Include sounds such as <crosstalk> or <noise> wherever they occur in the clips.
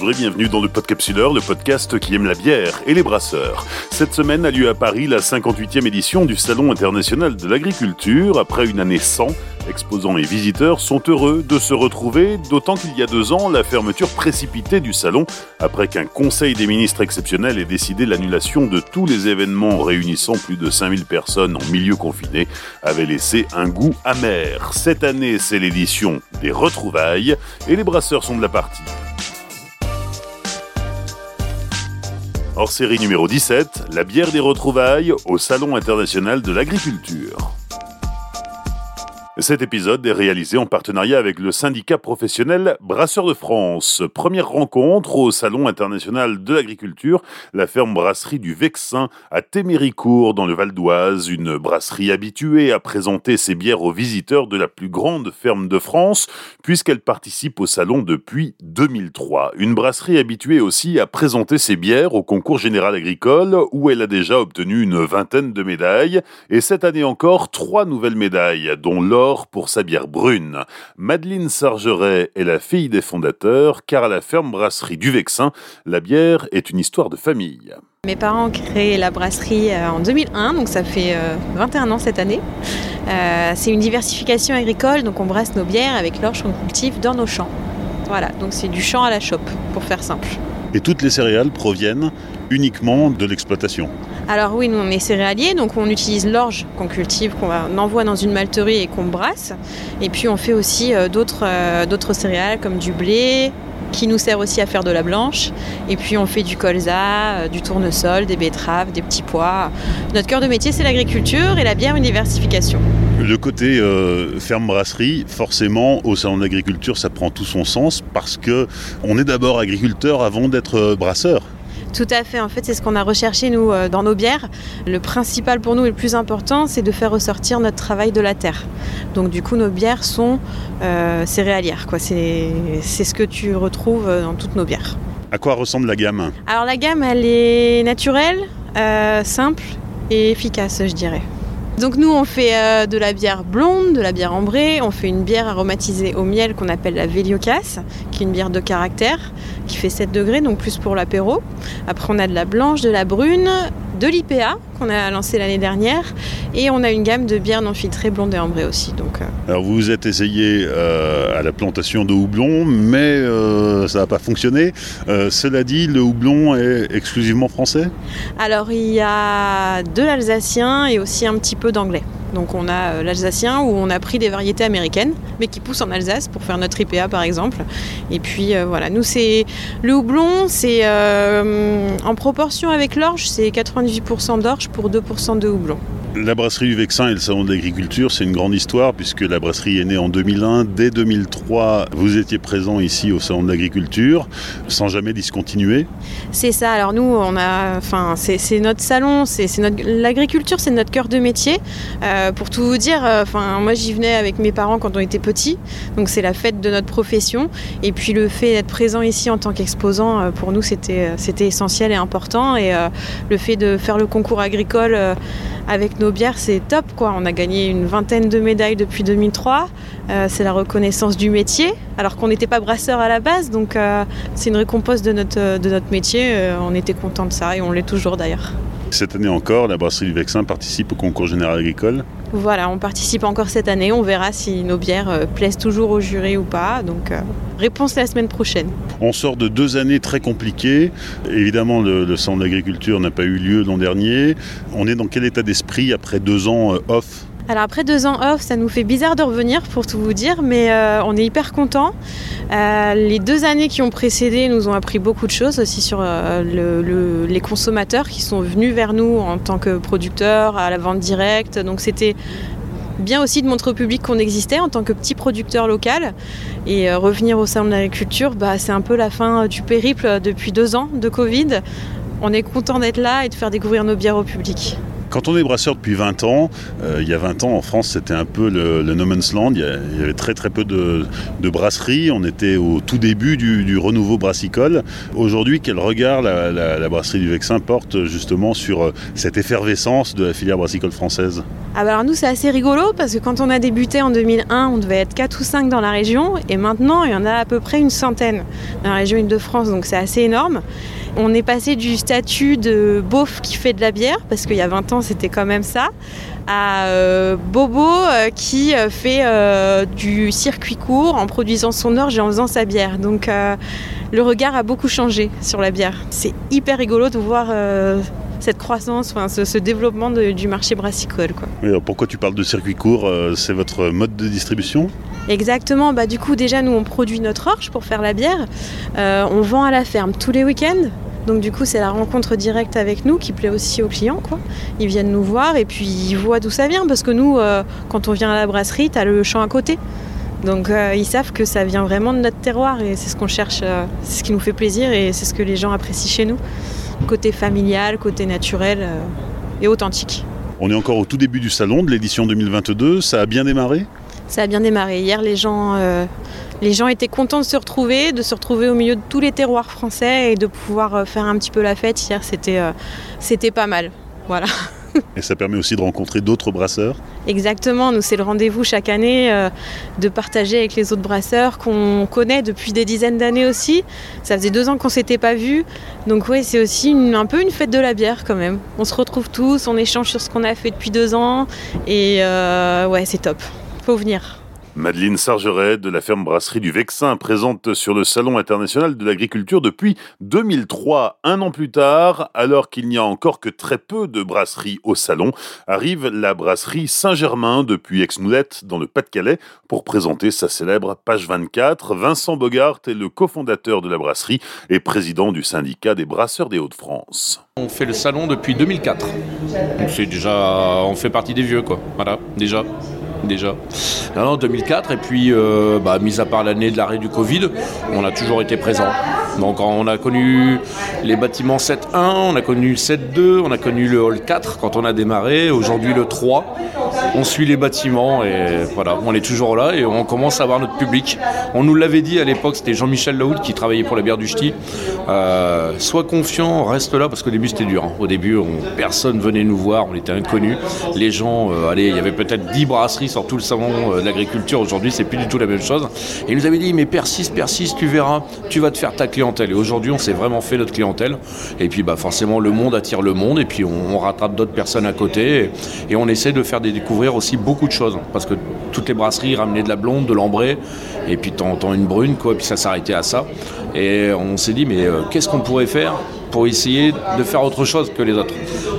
Bonjour et bienvenue dans le Podcapsuleur, le podcast qui aime la bière et les brasseurs. Cette semaine a lieu à Paris la 58e édition du Salon international de l'agriculture. Après une année sans, exposants et visiteurs sont heureux de se retrouver, d'autant qu'il y a deux ans, la fermeture précipitée du salon, après qu'un conseil des ministres exceptionnel ait décidé l'annulation de tous les événements réunissant plus de 5000 personnes en milieu confiné, avait laissé un goût amer. Cette année, c'est l'édition des retrouvailles et les brasseurs sont de la partie. Hors série numéro 17, la bière des retrouvailles au Salon international de l'agriculture. Cet épisode est réalisé en partenariat avec le syndicat professionnel Brasseurs de France. Première rencontre au Salon international de l'agriculture, la ferme brasserie du Vexin à Téméricourt dans le Val d'Oise, une brasserie habituée à présenter ses bières aux visiteurs de la plus grande ferme de France puisqu'elle participe au salon depuis 2003. Une brasserie habituée aussi à présenter ses bières au concours général agricole où elle a déjà obtenu une vingtaine de médailles et cette année encore trois nouvelles médailles dont l'or pour sa bière brune. Madeleine Sargeret est la fille des fondateurs, car à la ferme brasserie du Vexin, la bière est une histoire de famille. Mes parents ont créé la brasserie euh, en 2001, donc ça fait 21 euh, ans cette année. Euh, c'est une diversification agricole, donc on brasse nos bières avec l'orge qu'on cultive dans nos champs. Voilà, donc c'est du champ à la chope, pour faire simple. Et toutes les céréales proviennent uniquement de l'exploitation Alors oui, nous on est céréaliers, donc on utilise l'orge qu'on cultive, qu'on envoie dans une malterie et qu'on brasse. Et puis on fait aussi euh, euh, d'autres céréales comme du blé, qui nous sert aussi à faire de la blanche. Et puis on fait du colza, euh, du tournesol, des betteraves, des petits pois. Notre cœur de métier, c'est l'agriculture et la bière, une diversification. Le côté ferme-brasserie, forcément, au salon de l'agriculture, ça prend tout son sens parce que on est d'abord agriculteur avant d'être brasseur. Tout à fait, en fait c'est ce qu'on a recherché nous euh, dans nos bières. Le principal pour nous et le plus important c'est de faire ressortir notre travail de la terre. Donc du coup nos bières sont euh, céréalières, C'est, ce que tu retrouves euh, dans toutes nos bières. À quoi ressemble la gamme? Alors la gamme elle est naturelle, simple et efficace je dirais. Donc nous on fait de la bière blonde, de la bière ambrée, on fait une bière aromatisée au miel qu'on appelle la Veliocas, qui est une bière de caractère qui fait 7 degrés, donc plus pour l'apéro. Après, on a de la blanche, de la brune, de l'IPA qu'on a lancé l'année dernière et on a une gamme de bières non filtrées blondes et ambrées aussi. Donc, euh. Alors vous vous êtes essayé euh, à la plantation de houblon, mais euh, ça n'a pas fonctionné. cela dit, le houblon est exclusivement français? Alors il y a de l'alsacien et aussi un petit peu d'anglais. Donc on a euh, l'alsacien où on a pris des variétés américaines, mais qui poussent en Alsace pour faire notre IPA par exemple. Et puis euh, voilà, nous c'est le houblon, c'est euh, en proportion avec l'orge, c'est 98% d'orge pour 2% de houblon. La brasserie du Vexin et le salon de l'agriculture, c'est une grande histoire puisque la brasserie est née en 2001. Dès 2003, vous étiez présent ici au salon de l'agriculture sans jamais discontinuer. C'est ça. Alors nous, on a, enfin, c'est notre salon, c'est notre l'agriculture, c'est notre cœur de métier. Euh, pour tout vous dire, euh, enfin, moi j'y venais avec mes parents quand on était petits, donc c'est la fête de notre profession. Et puis le fait d'être présent ici en tant qu'exposant, euh, pour nous, c'était c'était essentiel et important. Et le fait de faire le concours agricole avec nos bières, c'est top. Quoi. On a gagné une vingtaine de médailles depuis 2003. Euh, c'est la reconnaissance du métier, alors qu'on n'était pas brasseur à la base. Donc euh, c'est une récompense de notre, de notre métier. Euh, on était content de ça et on l'est toujours d'ailleurs. Cette année encore, la brasserie du Vexin participe au concours général agricole. Voilà, on participe encore cette année. On verra si nos bières euh, plaisent toujours au jury ou pas. Donc, euh, réponse la semaine prochaine. On sort de deux années très compliquées. Évidemment, le, le centre d'agriculture n'a pas eu lieu l'an dernier. On est dans quel état d'esprit après deux ans euh, off alors après deux ans off, ça nous fait bizarre de revenir pour tout vous dire, mais euh, on est hyper contents. Euh, les deux années qui ont précédé nous ont appris beaucoup de choses aussi sur euh, les consommateurs qui sont venus vers nous en tant que producteurs à la vente directe. Donc c'était bien aussi de montrer au public qu'on existait en tant que petit producteur local. Et revenir au sein de l'agriculture, bah, c'est un peu la fin du périple depuis deux ans de Covid. On est content d'être là et de faire découvrir nos bières au public. Quand on est brasseur depuis 20 ans, euh, il y a 20 ans en France c'était un peu le, no man's land, il y, avait très très peu de, brasseries, on était au tout début du, renouveau brassicole. Aujourd'hui, quel regard la, brasserie du Vexin porte justement sur euh, cette effervescence de la filière brassicole française? Ah bah alors nous c'est assez rigolo parce que quand on a débuté en 2001 on devait être 4 ou 5 dans la région. Et maintenant il y en a à peu près une centaine dans la région Île-de-France. Donc c'est assez énorme. On est passé du statut de beauf qui fait de la bière, parce qu'il y a 20 ans c'était quand même ça, à euh, Bobo euh, qui euh, fait du circuit court en produisant son orge et en faisant sa bière. Donc le regard a beaucoup changé sur la bière. C'est hyper rigolo de voir cette croissance, ce, développement du marché brassicole. Quoi. pourquoi tu parles de circuit court C'est votre mode de distribution? Exactement, bah, du coup déjà nous on produit notre orge pour faire la bière, on vend à la ferme tous les week-ends, donc du coup, c'est la rencontre directe avec nous qui plaît aussi aux clients. Ils viennent nous voir et puis ils voient d'où ça vient parce que nous, euh, quand on vient à la brasserie, tu as le champ à côté. Donc euh, ils savent que ça vient vraiment de notre terroir et c'est ce qu'on cherche, euh, c'est ce qui nous fait plaisir et c'est ce que les gens apprécient chez nous. Côté familial, côté naturel et authentique. On est encore au tout début du salon de l'édition 2022, ça a bien démarré? Ça a bien démarré. Hier, les gens les gens étaient contents de se retrouver, de se retrouver au milieu de tous les terroirs français et de pouvoir euh, faire un petit peu la fête. Hier, c'était, euh, c'était pas mal. Voilà. <laughs> Et ça permet aussi de rencontrer d'autres brasseurs Exactement, nous c'est le rendez-vous chaque année euh, de partager avec les autres brasseurs qu'on connaît depuis des dizaines d'années aussi. Ça faisait deux ans qu'on s'était pas vus, donc oui c'est aussi un peu une fête de la bière quand même. On se retrouve tous, on échange sur ce qu'on a fait depuis deux ans et ouais c'est top. Faut venir. Madeleine Sargeret de la ferme brasserie du Vexin présente sur le Salon international de l'agriculture depuis 2003. Un an plus tard, alors qu'il n'y a encore que très peu de brasseries au salon, arrive la brasserie Saint-Germain depuis Aix-Moulette dans le Pas-de-Calais pour présenter sa célèbre page 24. Vincent Bogart est le cofondateur de la brasserie et président du syndicat des brasseurs des Hauts-de-France. On fait le salon depuis 2004. Donc c'est déjà, on fait partie des vieux quoi. Voilà, déjà déjà. en 2004, et puis, euh, bah, mis à part l'année de l'arrêt du Covid, on a toujours été présent. Donc on a connu les bâtiments 7-1, on a connu le 7-2, on a connu le hall 4 quand on a démarré, aujourd'hui le 3. On suit les bâtiments et voilà, on est toujours là et on commence à avoir notre public. On nous l'avait dit à l'époque, c'était Jean-Michel Laoud qui travaillait pour la bière du Ch'ti. Euh, sois confiant, reste là parce qu'au début c'était dur. Hein. Au début, on, personne venait nous voir, on était inconnus. Les gens, euh, allez, il y avait peut-être 10 brasseries sur tout le salon euh, de l'agriculture. Aujourd'hui, c'est plus du tout la même chose. Et ils nous avaient dit, mais persiste, persiste, tu verras, tu vas te faire ta clientèle. Et aujourd'hui, on s'est vraiment fait notre clientèle. Et puis, bah, forcément, le monde attire le monde. Et puis, on, rattrape d'autres personnes à côté. Et, on essaie de faire aussi beaucoup de choses. Parce que toutes les brasseries ramenaient de la blonde, de l'ambré. Et puis, t'entends une brune, quoi. Et puis, ça s'arrêtait à ça. Et on s'est dit, mais euh, qu'est-ce qu'on pourrait faire pour essayer de faire autre chose que les autres.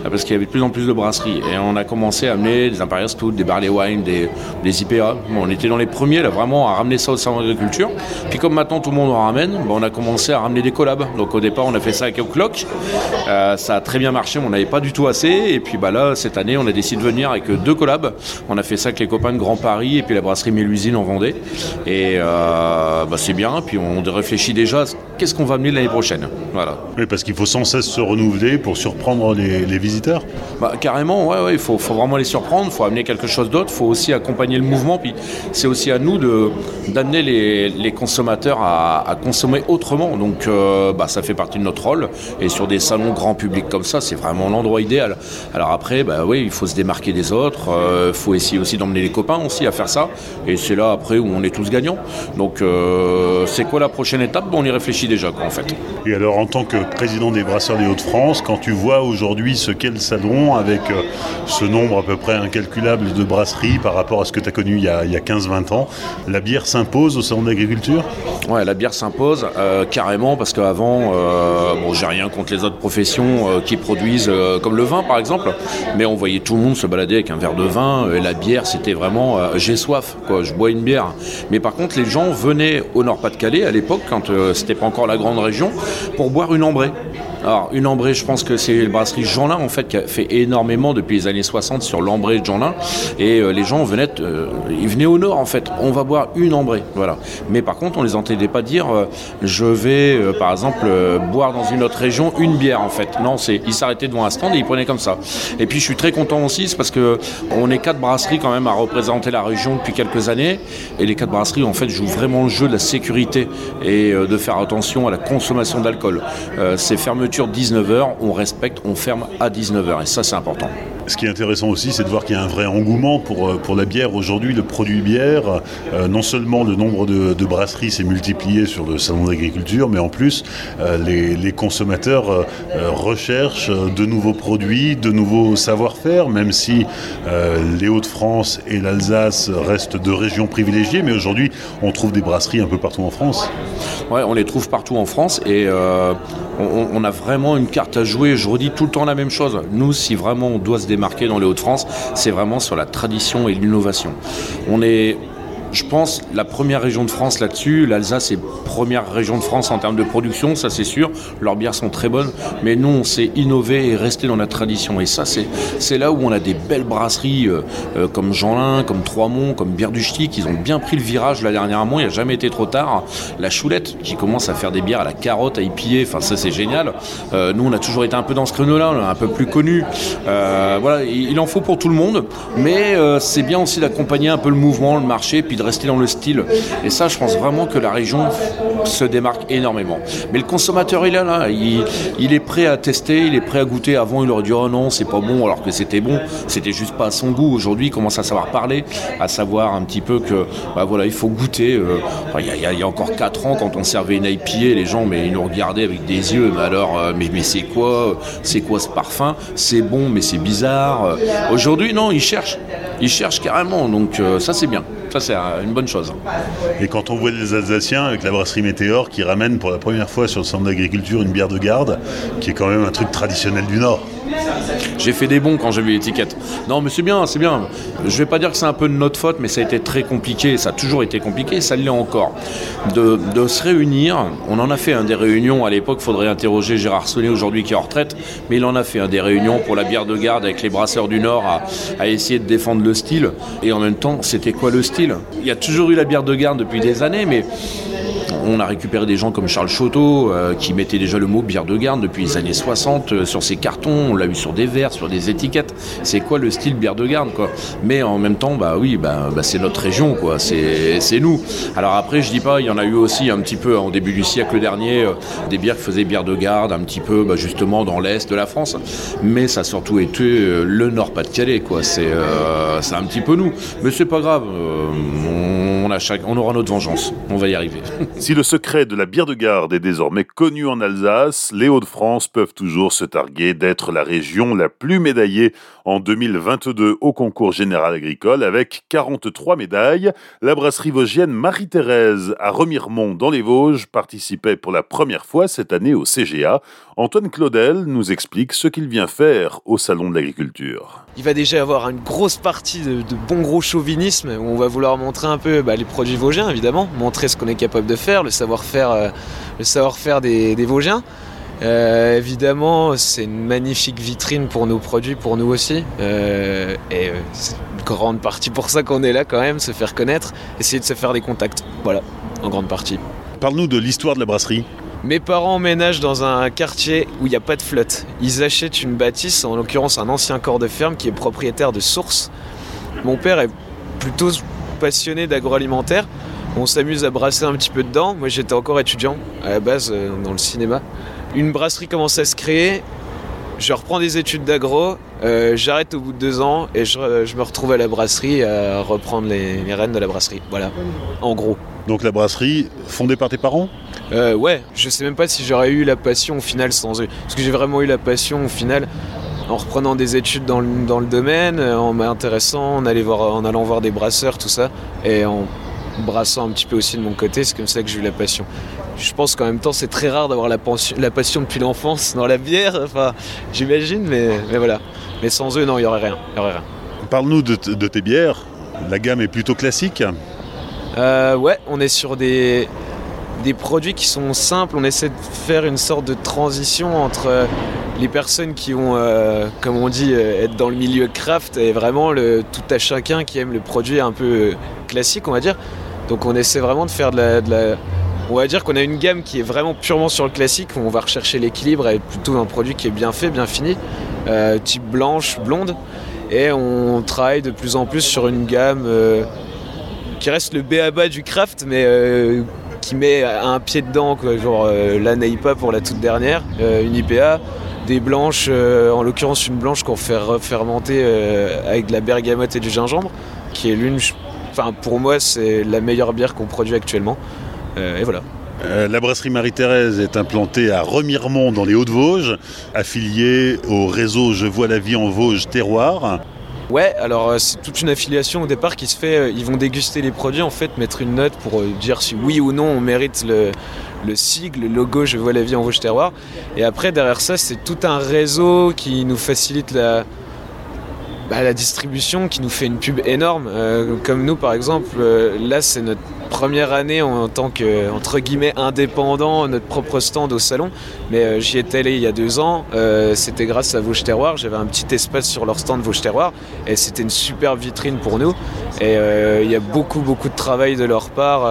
Parce qu'il y avait de plus en plus de brasseries. Et on a commencé à amener des Imperial Stout, des Barley Wine, des, des IPA. on était dans les premiers là, vraiment à ramener ça au salon d'agriculture. Puis comme maintenant tout le monde en ramène, on a commencé à ramener des collabs. Donc au départ on a fait ça avec O'Clock. Euh, ça a très bien marché, mais on n'avait pas du tout assez. Et puis bah, là, cette année, on a décidé de venir avec deux collabs. On a fait ça avec les copains de Grand Paris et puis la brasserie Mélusine en Vendée. Et euh, bah, c'est bien. Puis on réfléchit déjà qu'est-ce qu'on va amener l'année prochaine. Voilà. Oui, parce qu'il faut sans cesse se renouveler pour surprendre les, visiteurs bah, Carrément, ouais, il faut, vraiment les surprendre, il faut amener quelque chose d'autre, il faut aussi accompagner le mouvement, puis c'est aussi à nous d'amener les, consommateurs à, consommer autrement. Donc euh, bah, ça fait partie de notre rôle, et sur des salons grand public comme ça, c'est vraiment l'endroit idéal. Alors après, bah, oui, il faut se démarquer des autres, il euh, faut essayer aussi d'emmener les copains aussi à faire ça, et c'est là après où on est tous gagnants. Donc euh, c'est quoi la prochaine étape? On y réfléchit déjà, quoi, en fait. Et alors, en tant que président des Brasseurs des Hauts-de-France, quand tu vois aujourd'hui ce qu'est le salon, avec euh, ce nombre à peu près incalculable de brasseries par rapport à ce que tu as connu il y a, 15-20 ans, la bière s'impose au salon d'agriculture Ouais, la bière s'impose euh, carrément parce qu'avant, euh, bon, j'ai rien contre les autres professions qui produisent comme le vin par exemple, mais on voyait tout le monde se balader avec un verre de vin et la bière c'était vraiment j'ai soif, quoi, je bois une bière. Mais par contre, les gens venaient au Nord-Pas-de-Calais à l'époque, quand c'était pas encore la grande région, pour boire une ambrée. Alors, une ambrée, je pense que c'est la brasserie Jeanlin, en fait, qui a fait énormément depuis les années 60 sur l'ambrée de Jeanlin. Et euh, les gens venaient, euh, ils venaient au nord, en fait. On va boire une ambrée. Voilà. Mais par contre, on les entendait pas dire, euh, je vais, par exemple, boire dans une autre région une bière, en fait. Non, c'est, ils s'arrêtaient devant un stand et ils prenaient comme ça. Et puis, je suis très content aussi, c'est parce que on est quatre brasseries quand même à représenter la région depuis quelques années. Et les quatre brasseries, en fait, jouent vraiment le jeu de la sécurité et de faire attention à la consommation d'alcool. c'est fermeture 19h, on respecte, on ferme à 19h. Et ça, c'est important. Ce qui est intéressant aussi, c'est de voir qu'il y a un vrai engouement pour, euh, pour la bière aujourd'hui, le produit bière. Euh, non seulement le nombre de, brasseries s'est multiplié sur le salon d'agriculture, mais en plus, euh, les, consommateurs recherchent de nouveaux produits, de nouveaux savoir-faire, même si les Hauts-de-France et l'Alsace restent deux régions privilégiées. Mais aujourd'hui, on trouve des brasseries un peu partout en France. Ouais, on les trouve partout en France et on, a vraiment une carte à jouer. Je redis tout le temps la même chose. Nous, si vraiment on doit se démarquer dans les Hauts-de-France, c'est vraiment sur la tradition et l'innovation. On est je pense, la première région de France là-dessus. L'Alsace est première région de France en termes de production, ça c'est sûr. Leurs bières sont très bonnes, mais nous on s'est innové et resté dans la tradition. Et ça c'est là où on a des belles brasseries euh, euh, comme Jeanlin, comme Trois-Monts, comme Bière du Ch'ti, qui ont bien pris le virage là dernièrement. Il n'y a jamais été trop tard. La Choulette qui commence à faire des bières à la carotte, à épier, enfin ça c'est génial. Euh, nous on a toujours été un peu dans ce créneau-là, un peu plus connu. voilà, il en faut pour tout le monde, mais c'est bien aussi d'accompagner un peu le mouvement, le marché, puis rester dans le style. Et ça, je pense vraiment que la région se démarque énormément. Mais le consommateur, il est là, il, est prêt à tester, il est prêt à goûter. Avant, il aurait dit oh non, c'est pas bon, alors que c'était bon. C'était juste pas à son goût. Aujourd'hui, il commence à savoir parler, à savoir un petit peu que, bah voilà, il faut goûter. Euh, il y, a encore 4 ans, quand on servait une IPA, les gens, mais ils nous regardaient avec des yeux. Mais alors, euh, mais, mais c'est quoi, c'est quoi ce parfum? C'est bon, mais c'est bizarre. Aujourd'hui, non, ils cherchent, ils cherchent carrément. Donc ça, c'est bien. Ça, c'est une bonne chose. Et quand on voit les Alsaciens avec la brasserie Météor qui ramène pour la première fois sur le centre d'agriculture une bière de garde, qui est quand même un truc traditionnel du Nord. J'ai fait des bons quand j'ai vu l'étiquette. Non, mais c'est bien, c'est bien. Je vais pas dire que c'est un peu de notre faute, mais ça a été très compliqué. Ça a toujours été compliqué, ça l'est encore. De, se réunir, on en a fait un des réunions à l'époque. Faudrait interroger Gérard Sonnet aujourd'hui qui est en retraite, mais il en a fait un des réunions pour la bière de garde avec les brasseurs du Nord à essayer de défendre le style. Et en même temps, c'était quoi le style? Il y a toujours eu la bière de garde depuis des années, mais on a récupéré des gens comme Charles Choteau euh, qui mettait déjà le mot bière de garde depuis les années 60 euh, sur ses cartons, on l'a eu sur des verres, sur des étiquettes. C'est quoi le style bière de garde Mais en même temps, bah oui, bah, bah c'est notre région quoi, c'est nous. Alors après, je dis pas, il y en a eu aussi un petit peu en début du siècle dernier euh, des bières qui faisaient bière de garde un petit peu bah, justement dans l'est de la France, mais ça a surtout été le Nord-Pas-de-Calais quoi. C'est un petit peu nous, mais c'est pas grave. on aura notre vengeance, on va y arriver. <laughs> Si le secret de la bière de garde est désormais connu en Alsace, les Hauts-de-France peuvent toujours se targuer d'être la région la plus médaillée en 2022 au concours général agricole avec 43 médailles. La brasserie vosgienne Marie-Thérèse à Remiremont dans les Vosges participait pour la première fois cette année au CGA. Antoine Claudel nous explique ce qu'il vient faire au Salon de l'agriculture. Il va déjà avoir une grosse partie de, bon gros chauvinisme où on va vouloir montrer un peu bah, les produits vosgiens évidemment, montrer ce qu'on est capable de faire, le savoir-faire euh, le savoir-faire des, Vosgiens. Euh, évidemment, c'est une magnifique vitrine pour nos produits, pour nous aussi. Euh, et c'est une grande partie pour ça qu'on est là quand même, se faire connaître, essayer de se faire des contacts. Voilà, en grande partie. Parle-nous de l'histoire de la brasserie. Mes parents emménagent dans un quartier où il n'y a pas de flotte. Ils achètent une bâtisse, en l'occurrence un ancien corps de ferme qui est propriétaire de sources. Mon père est plutôt passionné d'agroalimentaire. On s'amuse à brasser un petit peu dedans. Moi j'étais encore étudiant à la base euh, dans le cinéma. Une brasserie commence à se créer. Je reprends des études d'agro, euh, j'arrête au bout de deux ans et je, me retrouve à la brasserie à reprendre les, les rênes de la brasserie. Voilà, en gros. Donc la brasserie fondée par tes parents euh, Ouais, je sais même pas si j'aurais eu la passion au final sans eux. Parce que j'ai vraiment eu la passion au final en reprenant des études dans le, dans le domaine, en m'intéressant, en, en allant voir des brasseurs, tout ça. Et en brassant un petit peu aussi de mon côté, c'est comme ça que j'ai eu la passion. Je pense qu'en même temps, c'est très rare d'avoir la, la, passion depuis l'enfance dans la bière, enfin, j'imagine, mais, mais, voilà. Mais sans eux, non, il n'y aurait rien. rien. Parle-nous de, de, tes bières. La gamme est plutôt classique euh, Ouais, on est sur des, produits qui sont simples. On essaie de faire une sorte de transition entre les personnes qui vont, comme on dit, être dans le milieu craft et vraiment le, tout à chacun qui aime le produit un peu classique, on va dire. Donc on essaie vraiment de faire de la, on va dire qu'on a une gamme qui est vraiment purement sur le classique, où on va rechercher l'équilibre et plutôt un produit qui est bien fait, bien fini, type blanche, blonde. Et on travaille de plus en plus sur une gamme euh, qui reste le B.A.B.A. du craft, mais euh, qui met un pied dedans, genre euh, la Neipa pour la toute dernière, une IPA, des blanches, en l'occurrence une blanche qu'on fait fermenter avec de la bergamote et du gingembre, qui est l'une, enfin pour moi c'est la meilleure bière qu'on produit actuellement. et voilà. la brasserie Marie-Thérèse est implantée à Remiremont dans les Hauts-de-Vosges, affiliée au réseau Je vois la vie en Vosges Terroir. Ouais, alors euh, c'est toute une affiliation au départ qui se fait. Euh, ils vont déguster les produits, en fait, mettre une note pour euh, dire si oui ou non on mérite le, sigle, le logo Je vois la vie en Vosges Terroir. Et après, derrière ça, c'est tout un réseau qui nous facilite la, bah, la distribution, qui nous fait une pub énorme. comme nous, par exemple, là, c'est notre première année en, tant que entre guillemets indépendant, notre propre stand au salon. Mais euh, j'y étais allé il y a deux ans. Euh, c'était grâce à Vosges Terroir. J'avais un petit espace sur leur stand Vosges Terroir et c'était une super vitrine pour nous. Et euh, il y a beaucoup beaucoup de travail de leur part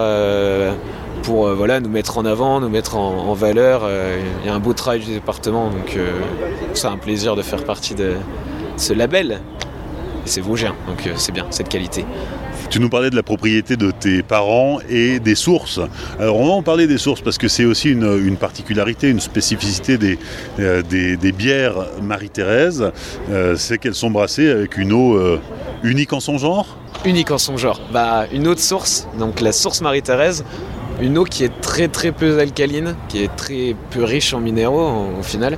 pour voilà, nous mettre en avant, nous mettre en, valeur. Il y a un beau travail du département, donc c'est un plaisir de faire partie de ce label. C'est Vosgien, donc c'est bien, cette qualité. Tu nous parlais de la propriété de tes parents et des sources. Alors on va en parler des sources parce que c'est aussi une, particularité, une spécificité des, euh, des, bières Marie-Thérèse, euh, c'est qu'elles sont brassées avec une eau euh, unique en son genre? Unique en son genre. Bah, une eau de source, donc la source Marie-Thérèse, une eau qui est très très peu alcaline, qui est très peu riche en minéraux au final.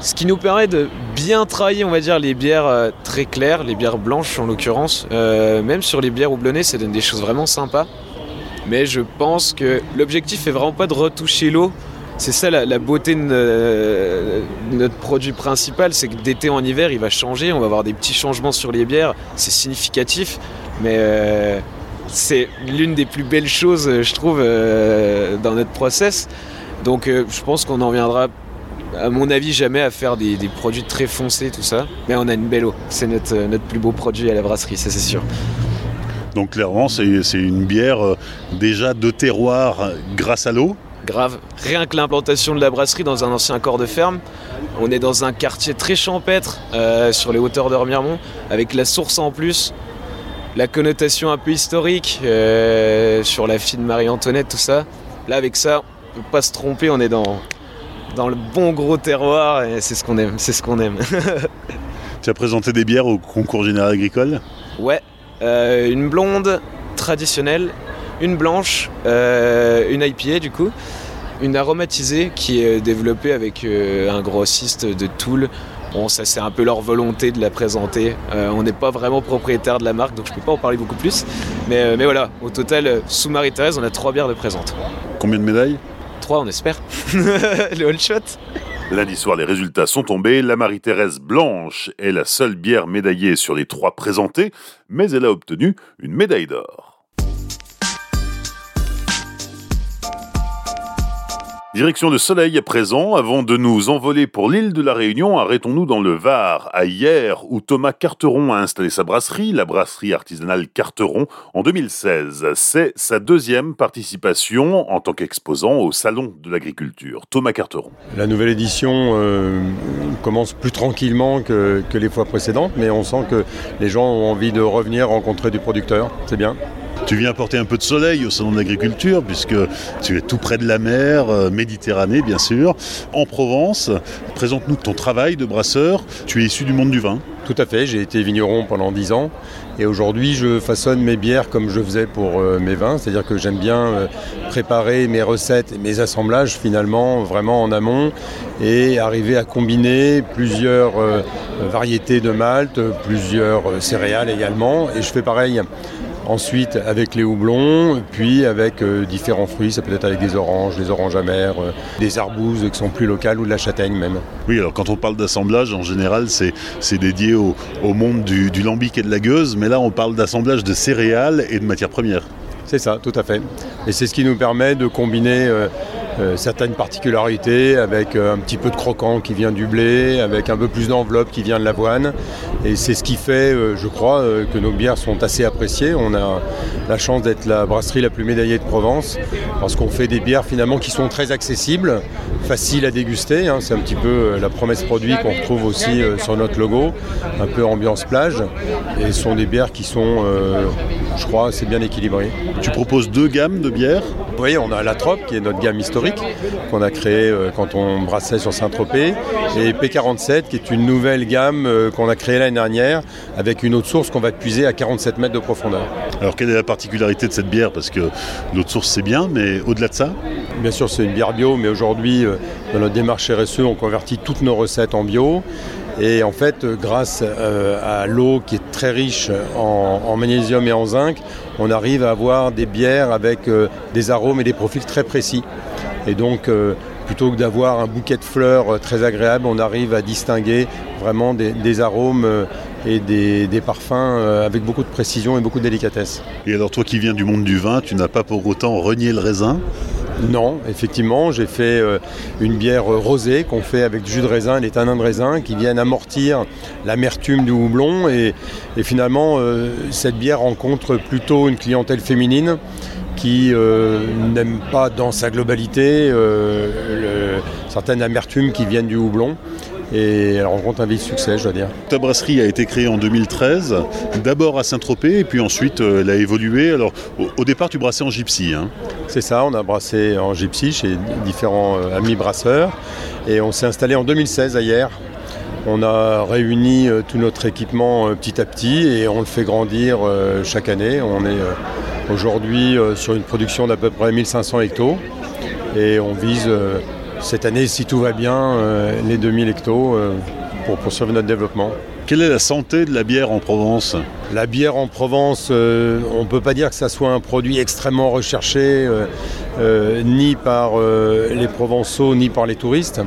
Ce qui nous permet de bien travailler, on va dire, les bières euh, très claires, les bières blanches en l'occurrence. Euh, même sur les bières houblonnées, ça donne des choses vraiment sympas. Mais je pense que l'objectif est vraiment pas de retoucher l'eau. C'est ça la, beauté de, notre produit principal, c'est que d'été en hiver, il va changer. On va avoir des petits changements sur les bières. C'est significatif, mais euh, c'est l'une des plus belles choses, je trouve, dans notre process. Donc, je pense qu'on en viendra à mon avis, jamais à faire des, produits très foncés, tout ça. Mais on a une belle eau. C'est notre, euh, notre plus beau produit à la brasserie, ça c'est sûr. Donc clairement, c'est une bière euh, déjà de terroir grâce à l'eau Grave. Rien que l'implantation de la brasserie dans un ancien corps de ferme, on est dans un quartier très champêtre euh, sur les hauteurs de Remiremont, avec la source en plus, la connotation un peu historique sur la fille de Marie-Antoinette, tout ça. Là, avec ça, on peut pas se tromper, on est dans, dans le bon gros terroir et c'est ce qu'on aime, c'est ce qu'on aime. <laughs> tu as présenté des bières au concours général agricole? Ouais, euh, une blonde traditionnelle, une blanche, euh, une IPA du coup, une aromatisée qui est développée avec euh, un grossiste de Toul. Bon, ça c'est un peu leur volonté de la présenter. on n'est pas vraiment propriétaire de la marque, donc je peux pas en parler beaucoup plus. Mais, mais voilà, au total, sous Marie-Thérèse, on a trois bières de présente. Combien de médailles? On espère. <laughs> Lundi soir, les résultats sont tombés. La Marie-Thérèse Blanche est la seule bière médaillée sur les trois présentées, mais elle a obtenu une médaille d'or. Direction de Soleil à présent, avant de nous envoler pour l'île de la Réunion, arrêtons-nous dans le Var, à hier, où Thomas Carteron a installé sa brasserie, la brasserie artisanale Carteron, en 2016. C'est sa deuxième participation en tant qu'exposant au Salon de l'Agriculture. Thomas Carteron. La nouvelle édition euh, commence plus tranquillement que, que les fois précédentes, mais on sent que les gens ont envie de revenir rencontrer du producteur. C'est bien. Tu viens apporter un peu de soleil au salon de l'agriculture puisque tu es tout près de la mer, euh, Méditerranée bien sûr, en Provence. Présente-nous ton travail de brasseur. Tu es issu du monde du vin. Tout à fait, j'ai été vigneron pendant 10 ans et aujourd'hui je façonne mes bières comme je faisais pour euh, mes vins, c'est-à-dire que j'aime bien euh, préparer mes recettes et mes assemblages finalement vraiment en amont et arriver à combiner plusieurs variétés de malt, plusieurs céréales également et je fais pareil Ensuite avec les houblons, puis avec euh, différents fruits, ça peut être avec des oranges, des oranges amères, euh, des arbouses qui sont plus locales ou de la châtaigne même. Oui, alors quand on parle d'assemblage, en général, c'est dédié au, monde du, lambic et de la gueuse, mais là on parle d'assemblage de céréales et de matières premières. C'est ça, tout à fait. Et c'est ce qui nous permet de combiner euh, euh, certaines particularités avec euh, un petit peu de croquant qui vient du blé, avec un peu plus d'enveloppe qui vient de l'avoine. Et c'est ce qui fait, je crois, que nos bières sont assez appréciées. On a la chance d'être la brasserie la plus médaillée de Provence parce qu'on fait des bières finalement qui sont très accessibles, faciles à déguster. Hein. C'est un petit peu la promesse produit qu'on retrouve aussi sur notre logo, un peu ambiance plage. Et ce sont des bières qui sont, je crois, assez bien équilibrées. Tu proposes deux gammes de bières? Oui, on a la Trope qui est notre gamme historique qu'on a créée euh, quand on brassait sur Saint-Tropez et P47 qui est une nouvelle gamme euh, qu'on a créée l'année dernière avec une autre source qu'on va puiser à 47 mètres de profondeur. Alors quelle est la particularité de cette bière? Parce que l'autre source c'est bien, mais au-delà de ça? Bien sûr c'est une bière bio, mais aujourd'hui euh, dans notre démarche RSE on convertit toutes nos recettes en bio. Et en fait, grâce à l'eau qui est très riche en, magnésium et en zinc, on arrive à avoir des bières avec euh, des arômes et des profils très précis. Et donc, euh, plutôt que d'avoir un bouquet de fleurs euh, très agréable, on arrive à distinguer vraiment des, arômes et des, parfums avec beaucoup de précision et beaucoup de délicatesse. Et alors toi qui viens du monde du vin, tu n'as pas pour autant renié le raisin? Non, effectivement, j'ai fait une bière rosée qu'on fait avec du jus de raisin et des tanins de raisin qui viennent amortir l'amertume du houblon. Et, finalement, cette bière rencontre plutôt une clientèle féminine qui euh, n'aime pas dans sa globalité euh, certaines amertumes qui viennent du houblon. Et elle rencontre un vif succès, je dois dire. Ta brasserie a été créée en 2013, d'abord à Saint-Tropez, et puis ensuite euh, elle a évolué. Alors, au, départ, tu brassais en gypsy. Hein. C'est ça, on a brassé en gypsy chez différents amis brasseurs. Et on s'est installé en 2016 à Hier, on a réuni euh, tout notre équipement euh, petit à petit et on le fait grandir euh, chaque année. On est aujourd'hui sur une production d'à peu près 1500 hectos et on vise cette année, si tout va bien, les 2000 hectos pour poursuivre notre développement. Quelle est la santé de la bière en Provence? La bière en Provence, on ne peut pas dire que ça soit un produit extrêmement recherché, ni par les Provençaux, ni par les touristes.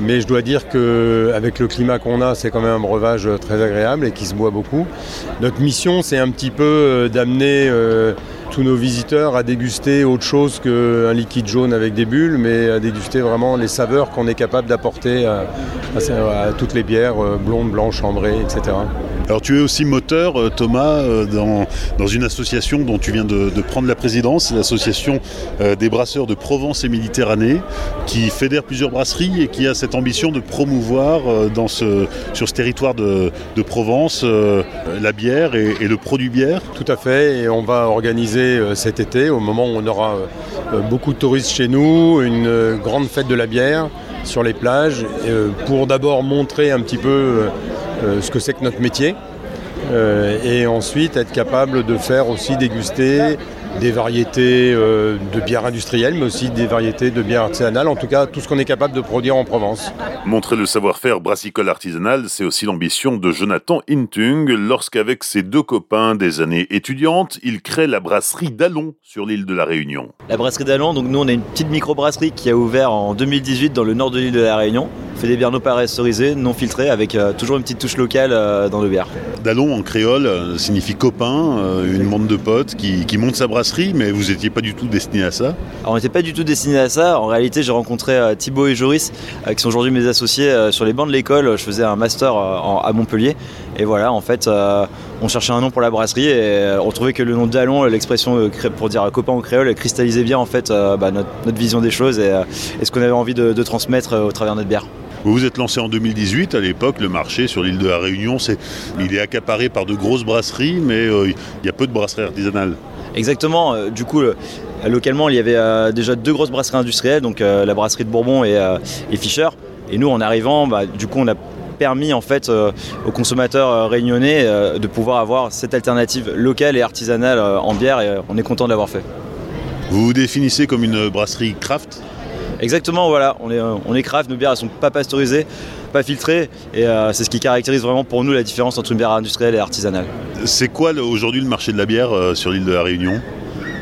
Mais je dois dire qu'avec le climat qu'on a, c'est quand même un breuvage très agréable et qui se boit beaucoup. Notre mission, c'est un petit peu euh, d'amener euh, tous nos visiteurs à déguster autre chose qu'un liquide jaune avec des bulles, mais à déguster vraiment les saveurs qu'on est capable d'apporter à, toutes les bières euh, blondes, blanches, ambrées, etc. Alors tu es aussi moteur, euh, Thomas, euh, dans, dans une association dont tu viens de, prendre la présidence, l'association euh, des brasseurs de Provence et Méditerranée, qui fédère plusieurs brasseries et qui a cette ambition de promouvoir dans ce, sur ce territoire de, Provence la bière et, le produit bière. Tout à fait, et on va organiser cet été, au moment où on aura beaucoup de touristes chez nous, une grande fête de la bière sur les plages, pour d'abord montrer un petit peu ce que c'est que notre métier. Euh, et ensuite être capable de faire aussi déguster des variétés euh, de bières industrielles, mais aussi des variétés de bières artisanales, en tout cas tout ce qu'on est capable de produire en Provence. Montrer le savoir-faire brassicole artisanal, c'est aussi l'ambition de Jonathan Intung, lorsqu'avec ses deux copains des années étudiantes, il crée la brasserie d'Allon sur l'île de la Réunion. La brasserie d'Allon, donc nous on a une petite microbrasserie qui a ouvert en 2018 dans le nord de l'île de la Réunion fait des bières non pasteurisées, non filtrées, avec euh, toujours une petite touche locale euh, dans le bière. Dallon en créole euh, signifie copain, une bande de potes qui, qui monte sa brasserie, mais vous n'étiez pas du tout destiné à ça Alors on n'était pas du tout destiné à ça. En réalité, j'ai rencontré Thibaut et Joris, qui sont aujourd'hui mes associés sur les bancs de l'école. Je faisais un master à Montpellier. Et voilà, en fait, on cherchait un nom pour la brasserie et on trouvait que le nom Dallon, l'expression pour dire copain en créole, cristallisait bien en fait bah, notre, vision des choses et, ce qu'on avait envie de, de transmettre au travers de notre bière. Vous vous êtes lancé en 2018. À l'époque, le marché sur l'île de la Réunion, c'est, il est accaparé par de grosses brasseries, mais euh, il y a peu de brasseries artisanales. Exactement. Euh, du coup, localement, il y avait euh, déjà deux grosses brasseries industrielles, donc la brasserie de Bourbon et, Fischer. Et nous, en arrivant, bah, du coup, on a permis en fait aux consommateurs réunionnais de pouvoir avoir cette alternative locale et artisanale en bière et on est content de l'avoir fait. Vous vous définissez comme une brasserie craft? Exactement, voilà, on est, on est craft, nos bières elles sont pas pasteurisées, pas filtrées, et euh, c'est ce qui caractérise vraiment pour nous la différence entre une bière industrielle et artisanale. C'est quoi aujourd'hui le marché de la bière euh, sur l'île de la Réunion?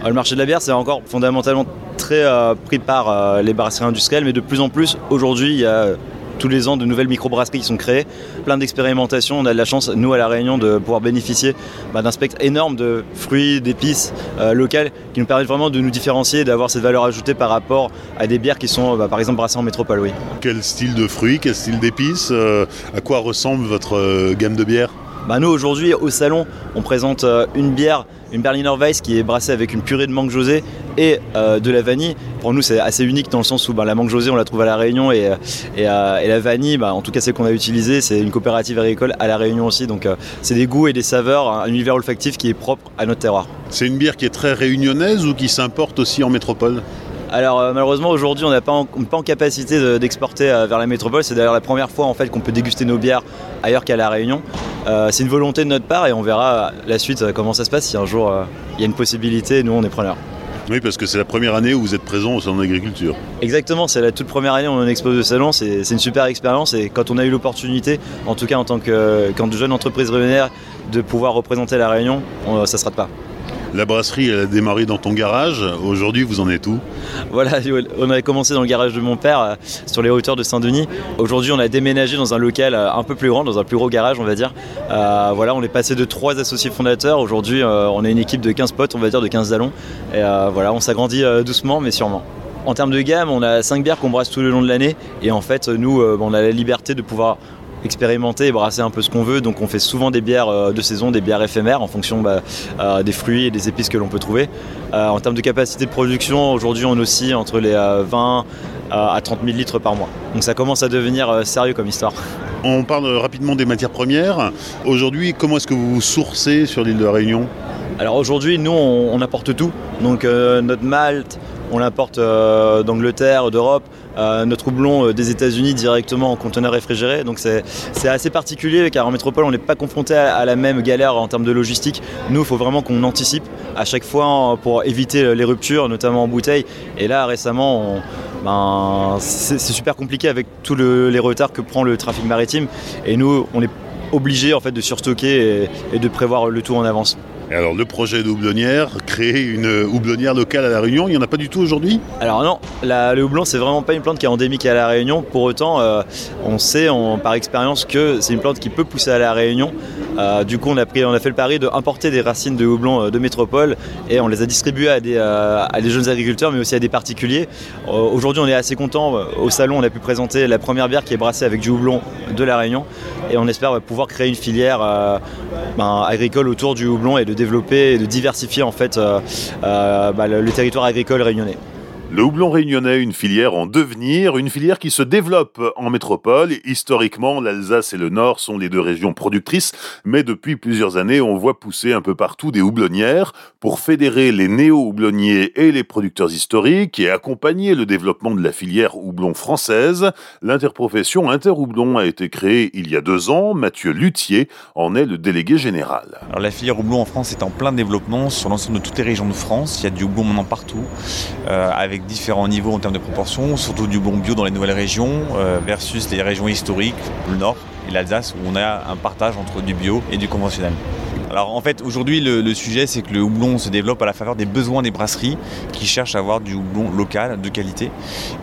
Euh, Le marché de la bière, c'est encore fondamentalement très pris par les brasseries industrielles, mais de plus en plus, aujourd'hui, il y a tous les ans de nouvelles microbrasseries sont créées, plein d'expérimentations. On a de la chance, nous à La Réunion, de pouvoir bénéficier bah, d'un spectre énorme de fruits, d'épices euh, locales qui nous permettent vraiment de nous différencier et d'avoir cette valeur ajoutée par rapport à des bières qui sont bah, par exemple brassées en métropole. Oui. Quel style de fruits, quel style d'épices euh, À quoi ressemble votre euh, gamme de bières? Bah nous aujourd'hui au salon on présente euh, une bière, une Berliner Weiss qui est brassée avec une purée de mangue josée et euh, de la vanille. Pour nous c'est assez unique dans le sens où bah, la mangue josée on la trouve à la Réunion et, euh, et, la vanille, bah, en tout cas celle qu'on a utilisée, c'est une coopérative agricole à la Réunion aussi. Donc c'est des goûts et des saveurs, un univers olfactif qui est propre à notre terroir. C'est une bière qui est très réunionnaise ou qui s'importe aussi en métropole? Alors malheureusement aujourd'hui on n'est pas, pas, en capacité d'exporter vers la métropole. C'est d'ailleurs la première fois en fait qu'on peut déguster nos bières ailleurs qu'à la Réunion. Euh, c'est une volonté de notre part et on verra la suite euh, comment ça se passe si un jour euh, il y a une possibilité. Nous, on est preneurs. Oui, parce que c'est la première année où vous êtes présent au salon d'agriculture. Exactement, c'est la toute première année où on expose au salon, c'est une super expérience et quand on a eu l'opportunité, en tout cas en tant que, jeune entreprise réunionnaire, de pouvoir représenter la Réunion, ça ne se rate pas. La brasserie, a démarré dans ton garage. Aujourd'hui, vous en êtes où? Voilà, on avait commencé dans le garage de mon père, euh, sur les hauteurs de Saint-Denis. Aujourd'hui, on a déménagé dans un local euh, un peu plus grand, dans un plus gros garage, on va dire. Euh, voilà, on est passé de trois associés fondateurs. Aujourd'hui, on a une équipe de 15 potes, on va dire, de 15 allons. Et voilà, on s'agrandit doucement, mais sûrement. En termes de gamme, on a 5 bières qu'on brasse tout le long de l'année. Et en fait, nous, on a la liberté de pouvoir expérimenter et brasser un peu ce qu'on veut. Donc on fait souvent des bières euh, de saison, des bières éphémères en fonction bah, euh, des fruits et des épices que l'on peut trouver. Euh, en termes de capacité de production, aujourd'hui on oscille entre les 20 à 30 000 litres par mois. Donc ça commence à devenir sérieux comme histoire. <laughs> On parle rapidement des matières premières. Aujourd'hui, comment est-ce que vous vous sourcez sur l'île de la Réunion? Alors aujourd'hui, nous, on, apporte tout. Donc notre malt, on l'importe d'Angleterre, d'Europe. Euh, notre houblon euh, des États-Unis directement en conteneur réfrigéré. Donc c'est assez particulier car en métropole on n'est pas confronté à, la même galère en termes de logistique. Nous, il faut vraiment qu'on anticipe à chaque fois pour éviter les ruptures, notamment en bouteille. Et là récemment, ben, c'est super compliqué avec tous les retards que prend le trafic maritime. Et nous, on est obligé en fait de surstocker et de prévoir le tout en avance alors le projet de houblonnière, créer une houblonnière locale à La Réunion, il n'y en a pas du tout aujourd'hui? Alors non, le houblon c'est vraiment pas une plante qui est endémique à La Réunion. Pour autant, euh, on sait par expérience que c'est une plante qui peut pousser à La Réunion. Euh, du coup, on a, pris, on a fait le pari d'importer des racines de houblon euh, de métropole et on les a distribuées à des, à des jeunes agriculteurs mais aussi à des particuliers. aujourd'hui, on est assez content. Au salon, on a pu présenter la première bière qui est brassée avec du houblon de La Réunion et on espère pouvoir créer une filière ben, agricole autour du houblon et de développer et de diversifier en fait euh, euh, bah, le territoire agricole réunionnais. Le houblon réunionnais, une filière en devenir, une filière qui se développe en métropole. Historiquement, l'Alsace et le Nord sont les deux régions productrices, mais depuis plusieurs années, on voit pousser un peu partout des houblonnières pour fédérer les néo-houblonniers et les producteurs historiques et accompagner le développement de la filière houblon française. L'interprofession Interhoublon a été créée il y a deux ans. Mathieu Luthier en est le délégué général. Alors, la filière houblon en France est en plein développement sur l'ensemble de toutes les régions de France. Il y a du houblon maintenant partout, euh, avec différents niveaux en termes de proportions, surtout du bon bio dans les nouvelles régions euh, versus les régions historiques, le nord et l'Alsace, où on a un partage entre du bio et du conventionnel. Alors en fait aujourd'hui le, sujet c'est que le houblon se développe à la faveur des besoins des brasseries qui cherchent à avoir du houblon local de qualité.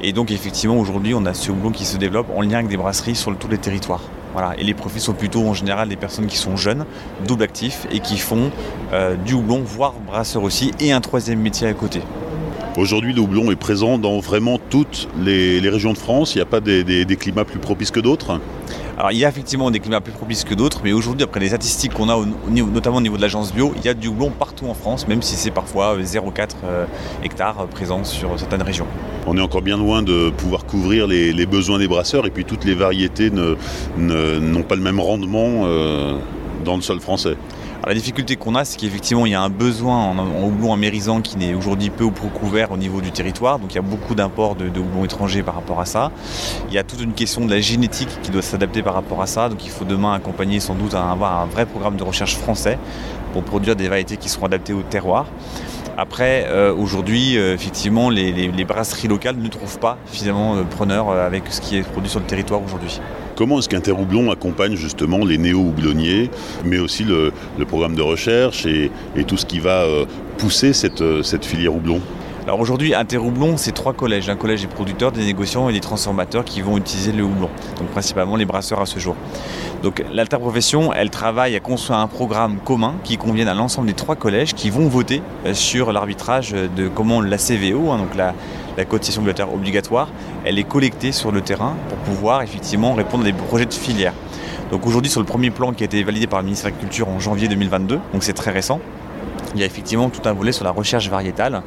Et donc effectivement aujourd'hui on a ce houblon qui se développe en lien avec des brasseries sur tous les territoires. Voilà. Et les profils sont plutôt en général des personnes qui sont jeunes, double actifs et qui font euh, du houblon, voire brasseur aussi, et un troisième métier à côté. Aujourd'hui, le houblon est présent dans vraiment toutes les, régions de France. Il n'y a pas des, climats plus propices que d'autres alors il y a effectivement des climats plus propices que d'autres, mais aujourd'hui, après les statistiques qu'on a, notamment au niveau de l'agence bio, il y a du houblon partout en France, même si c'est parfois 0,4 euh, hectares euh, présents sur certaines régions. On est encore bien loin de pouvoir couvrir les, besoins des brasseurs, et puis toutes les variétés n'ont pas le même rendement euh, dans le sol français la difficulté qu'on a, c'est qu'effectivement, il y a un besoin en, houblon amérisant qui n'est aujourd'hui peu ou prou couvert au niveau du territoire. Donc il y a beaucoup d'imports de, houblon étrangers par rapport à ça. Il y a toute une question de la génétique qui doit s'adapter par rapport à ça. Donc il faut demain accompagner sans doute à avoir un vrai programme de recherche français pour produire des variétés qui seront adaptées au terroir. Après, euh, aujourd'hui, euh, effectivement, les, brasseries locales ne trouvent pas finalement euh, preneur avec ce qui est produit sur le territoire aujourd'hui. Comment est-ce qu'Interhoublon accompagne justement les néo-houblonniers, mais aussi le, programme de recherche et, tout ce qui va pousser cette, cette filière houblon? Alors aujourd'hui, Interhoublon, c'est trois collèges. Un collège des producteurs, des négociants et des transformateurs qui vont utiliser le houblon. Donc principalement les brasseurs à ce jour. Donc l'interprofession, elle travaille à construire un programme commun qui convienne à l'ensemble des trois collèges qui vont voter euh, sur l'arbitrage de comment la CVO, hein, donc la, la cotisation volontaire obligatoire, elle est collectée sur le terrain pour pouvoir effectivement répondre à des projets de filière. Donc aujourd'hui sur le premier plan qui a été validé par le ministère de l'Agriculture en janvier 2022, donc c'est très récent, il y a effectivement tout un volet sur la recherche variétale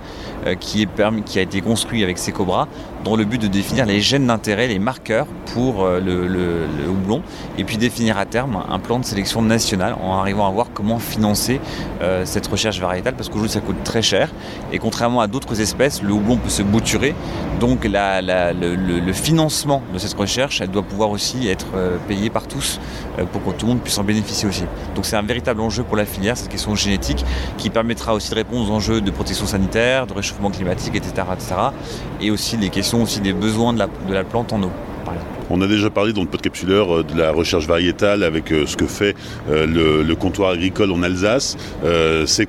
euh, qui, a été construit avec Secobra dans le but de définir les gènes d'intérêt, les marqueurs pour euh, le, houblon et puis définir à terme un plan de sélection national en arrivant à voir comment financer euh, cette recherche variétale parce qu'aujourd'hui ça coûte très cher et contrairement à d'autres espèces, le houblon peut se bouturer donc le, le, financement de cette recherche elle doit pouvoir aussi être euh, payé par tous pour que tout le monde puisse en bénéficier aussi. Donc c'est un véritable enjeu pour la filière, cette question génétique qui permettra aussi de répondre aux enjeux de protection sanitaire, de réchauffement climatique, etc. et aussi les questions aussi des besoins de la, de la plante en eau. On a déjà parlé dans le podcapsuleur euh, de la recherche variétale avec euh, ce que fait euh, le, comptoir agricole en Alsace. C'est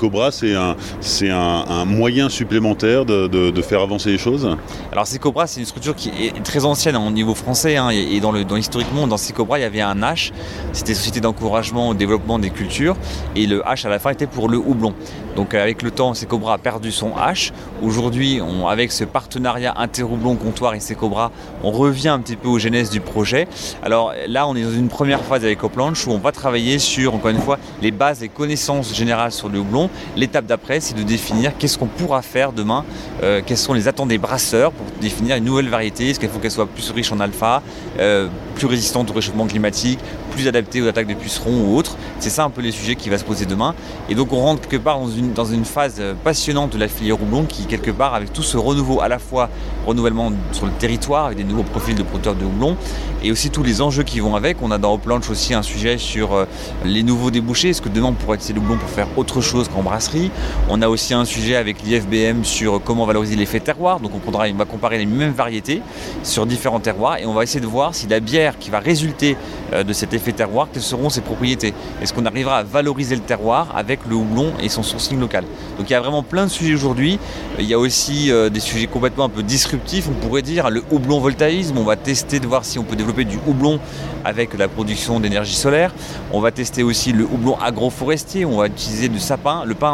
un, c'est un, moyen supplémentaire de, faire avancer les choses? Alors Secobra, c'est une structure qui est très ancienne au niveau français hein, et dans, le, dans historiquement, dans Secobra, il y avait un H, c'était Société d'encouragement au développement des cultures et le H à la fin était pour le houblon. Donc avec le temps, Secobra a perdu son H. Aujourd'hui, avec ce partenariat interhoublon comptoir et Secobra, on revient un petit peu aux genèses du projet. Alors là, on est dans une première phase avec Coplanche où on va travailler sur, encore une fois, les bases et connaissances générales sur le houblon. L'étape d'après, c'est de définir qu'est-ce qu'on pourra faire demain, euh, quelles sont les attentes des brasseurs pour définir une nouvelle variété. Est-ce qu'il faut qu'elle soit plus riche en alpha, euh, plus résistante au réchauffement climatique, plus adaptée aux attaques de pucerons ou autres. C'est ça un peu les sujets qui va se poser demain. Et donc on rentre quelque part dans une, dans une phase passionnante de la filière houblon qui, quelque part, avec tout ce renouveau, à la fois renouvellement sur le territoire, avec des nouveaux profils de producteurs de houblon, et aussi tous les enjeux qui vont avec. On a dans Planche aussi un sujet sur euh, les nouveaux débouchés. Est-ce que demain on pourrait utiliser le houblon pour faire autre chose qu'en brasserie? On a aussi un sujet avec l'IFBM sur comment valoriser l'effet terroir. Donc on va comparer les mêmes variétés sur différents terroirs et on va essayer de voir si la bière qui va résulter euh, de cet effet terroir, quelles seront ses propriétés? Est-ce qu'on arrivera à valoriser le terroir avec le houblon et son sourcing local? Donc il y a vraiment plein de sujets aujourd'hui. Il y a aussi euh, des sujets complètement un peu disruptifs, on pourrait dire le houblon voltaïsme. On va tester de voir si on peut développer du houblon avec la production d'énergie solaire. On va tester aussi le houblon agroforestier. On va utiliser du sapin, le pain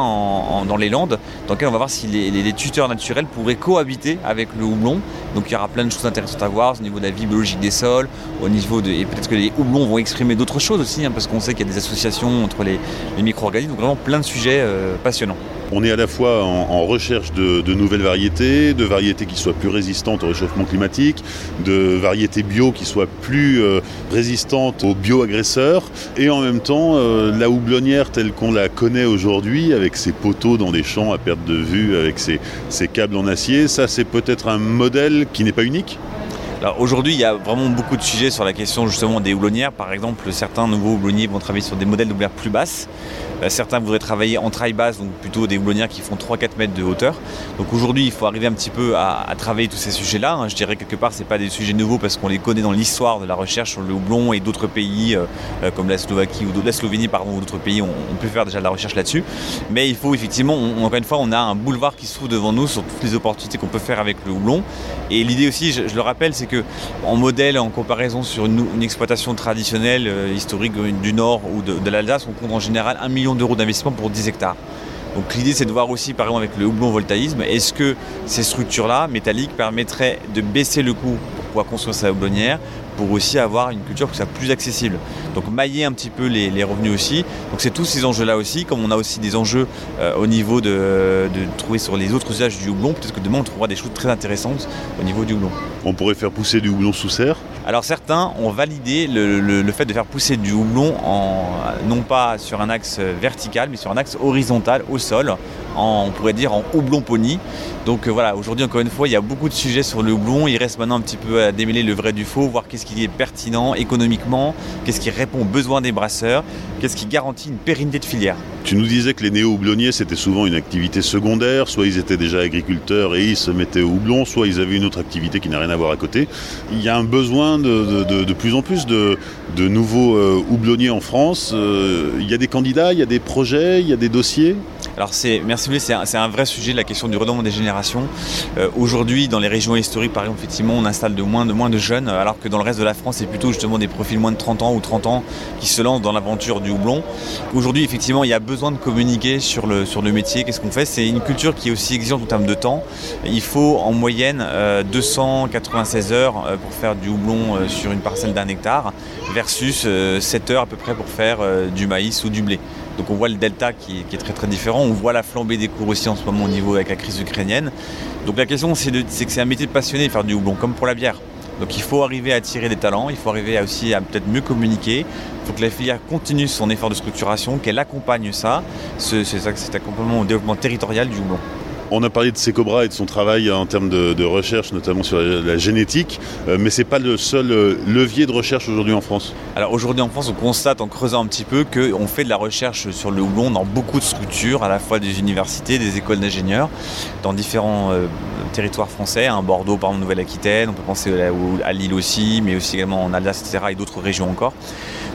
dans les Landes, dans lequel on va voir si les, les, tuteurs naturels pourraient cohabiter avec le houblon. Donc il y aura plein de choses intéressantes à voir au niveau de la vie biologique des sols, au niveau de et peut-être que les houblons vont exprimer d'autres choses aussi, hein, parce qu'on sait qu'il y a des associations entre les, les micro-organismes. Donc vraiment plein de sujets euh, passionnants. On est à la fois en, recherche de, nouvelles variétés, de variétés qui soient plus résistantes au réchauffement climatique, de variétés bio qui soient plus euh, résistantes aux bioagresseurs, et en même temps euh, la houblonnière telle qu'on la connaît aujourd'hui, avec ses poteaux dans des champs à perte de vue, avec ses, ses câbles en acier, ça c'est peut-être un modèle qui n'est pas unique? Aujourd'hui, il y a vraiment beaucoup de sujets sur la question justement des houblonnières. Par exemple, certains nouveaux houblonniers vont travailler sur des modèles d'houblonnières plus basses. Euh, certains voudraient travailler en trail basse, donc plutôt des houblonnières qui font 3-4 mètres de hauteur. Donc aujourd'hui, il faut arriver un petit peu à, travailler tous ces sujets-là. Hein. Je dirais quelque part, c'est pas des sujets nouveaux parce qu'on les connaît dans l'histoire de la recherche sur le houblon et d'autres pays euh, comme la Slovaquie ou la Slovénie, pardon, ou d'autres pays, on, on, peut faire déjà de la recherche là-dessus. Mais il faut effectivement, encore une fois, on a un boulevard qui se trouve devant nous sur toutes les opportunités qu'on peut faire avec le houblon. Et l'idée aussi, je le rappelle, c'est que en modèle, en comparaison sur une, exploitation traditionnelle, euh, historique du Nord ou de, l'Alsace, on compte en général un million d'euros d'investissement pour 10 hectares. Donc l'idée c'est de voir aussi par exemple avec le houblon voltaïsme, est-ce que ces structures-là métalliques permettraient de baisser le coût pour pouvoir construire sa houblonnière pour aussi avoir une culture qui soit plus accessible. Donc mailler un petit peu les, revenus aussi. Donc c'est tous ces enjeux-là aussi, comme on a aussi des enjeux euh, au niveau de, de, trouver sur les autres usages du houblon, peut-être que demain on trouvera des choses très intéressantes au niveau du houblon. On pourrait faire pousser du houblon sous serre alors certains ont validé le, fait de faire pousser du houblon en, non pas sur un axe vertical mais sur un axe horizontal au sol, on pourrait dire en houblon pony. Donc euh, voilà, aujourd'hui encore une fois il y a beaucoup de sujets sur le houblon, il reste maintenant un petit peu à démêler le vrai du faux, voir qu'est-ce qui est pertinent économiquement, qu'est-ce qui répond aux besoins des brasseurs, qu'est-ce qui garantit une pérennité de filière. Tu nous disais que les néo-houblonniers c'était souvent une activité secondaire, soit ils étaient déjà agriculteurs et ils se mettaient au houblon, soit ils avaient une autre activité qui n'a rien à voir à côté. Il y a un besoin de, plus en plus de, nouveaux euh, houblonniers en France. Euh, il y a des candidats, il y a des projets, il y a des dossiers? Alors c'est, merci Louis, c'est un, vrai sujet, la question du renouvellement des générations. Euh, aujourd'hui, dans les régions historiques, par exemple, effectivement, on installe de moins, de moins de jeunes, alors que dans le reste de la France, c'est plutôt justement des profils moins de 30 ans ou 30 ans qui se lancent dans l'aventure du houblon. Aujourd'hui, effectivement, il y a besoin de communiquer sur le, sur le métier. Qu'est-ce qu'on fait? C'est une culture qui est aussi exigeante en termes de temps. Il faut en moyenne euh, 296 heures pour faire du houblon euh, sur une parcelle d'un hectare versus euh, 7 heures à peu près pour faire euh, du maïs ou du blé. Donc on voit le delta qui, est très très différent. On voit la flambée des cours aussi en ce moment au niveau avec la crise ukrainienne. Donc la question c'est, que c'est un métier de passionné faire du houblon, comme pour la bière. Donc il faut arriver à attirer des talents, il faut arriver aussi à peut-être mieux communiquer. Il faut que la filière continue son effort de structuration, qu'elle accompagne ça, ce, ce- cet accompagnement au développement territorial du houblon. On a parlé de Secobra et de son travail en termes de, recherche, notamment sur la, génétique, euh, mais c'est pas le seul euh, levier de recherche aujourd'hui en France. Alors aujourd'hui en France, on constate en creusant un petit peu qu'on fait de la recherche sur le houblon dans beaucoup de structures, à la fois des universités, des écoles d'ingénieurs, dans différents euh, territoires français, hein, Bordeaux par exemple, Nouvelle-Aquitaine, on peut penser à, à Lille aussi, mais aussi également en Alsace, etc. et d'autres régions encore.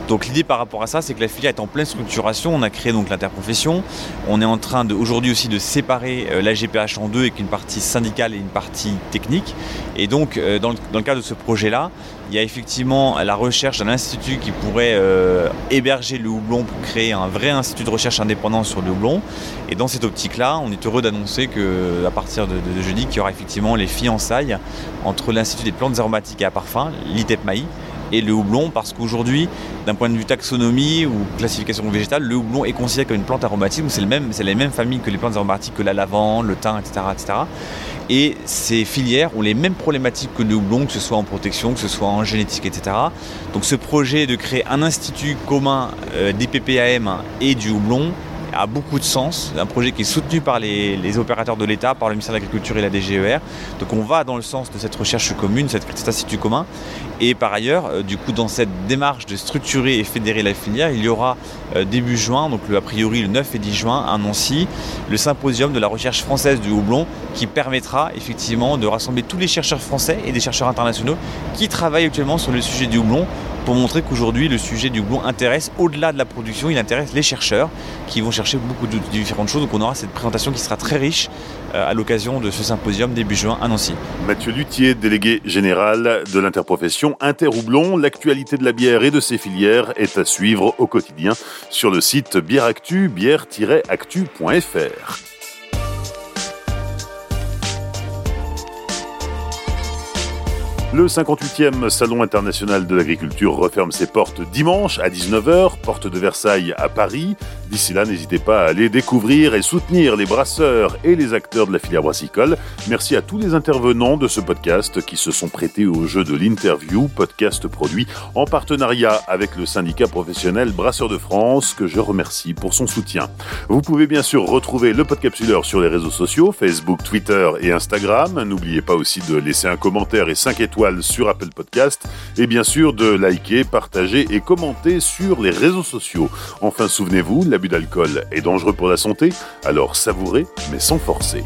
Donc l'idée par rapport à ça, c'est que la filière est en pleine structuration. On a créé donc l'interprofession. On est en train aujourd'hui aussi de séparer euh, la GPH en deux avec une partie syndicale et une partie technique. Et donc euh, dans, le, cadre de ce projet-là, il y a effectivement la recherche d'un institut qui pourrait euh, héberger le houblon pour créer un vrai institut de recherche indépendant sur le houblon. Et dans cette optique-là, on est heureux d'annoncer que à partir de jeudi, qu'il y aura effectivement les fiançailles entre l'Institut des plantes aromatiques et à parfum, l'ITEPMAI, et le houblon parce qu'aujourd'hui, d'un point de vue taxonomie ou classification végétale, le houblon est considéré comme une plante aromatique, donc c'est même, la même famille que les plantes aromatiques, que la lavande, le thym, etc., etc. Et ces filières ont les mêmes problématiques que le houblon, que ce soit en protection, que ce soit en génétique, etc. Donc ce projet de créer un institut commun euh, des PPAM et du houblon a beaucoup de sens. Un projet qui est soutenu par les, opérateurs de l'État, par le ministère de l'Agriculture et la DGER. Donc on va dans le sens de cette recherche commune, cet institut commun. Et par ailleurs, euh, du coup, dans cette démarche de structurer et fédérer la filière, il y aura euh, début juin, donc a priori le 9 et 10 juin, à Nancy, le symposium de la recherche française du houblon, qui permettra effectivement de rassembler tous les chercheurs français et des chercheurs internationaux qui travaillent actuellement sur le sujet du houblon pour montrer qu'aujourd'hui le sujet du houblon intéresse au-delà de la production, il intéresse les chercheurs qui vont chercher beaucoup de différentes choses. Donc on aura cette présentation qui sera très riche à l'occasion de ce symposium début juin à Nancy. Mathieu Luthier, délégué général de l'interprofession Interhoublon. L'actualité de la bière et de ses filières est à suivre au quotidien sur le site bièreactu, bière-actu.fr. Le 58e Salon international de l'agriculture referme ses portes dimanche à 19h, porte de Versailles à Paris. D'ici là, n'hésitez pas à aller découvrir et soutenir les brasseurs et les acteurs de la filière brassicole. Merci à tous les intervenants de ce podcast qui se sont prêtés au jeu de l'interview, podcast produit en partenariat avec le syndicat professionnel Brasseurs de France, que je remercie pour son soutien. Vous pouvez bien sûr retrouver le podcapsuleur sur les réseaux sociaux, Facebook, Twitter et Instagram. N'oubliez pas aussi de laisser un commentaire et 5 sur Apple Podcast et bien sûr de liker, partager et commenter sur les réseaux sociaux. Enfin, souvenez-vous, l'abus d'alcool est dangereux pour la santé, alors savourez mais sans forcer.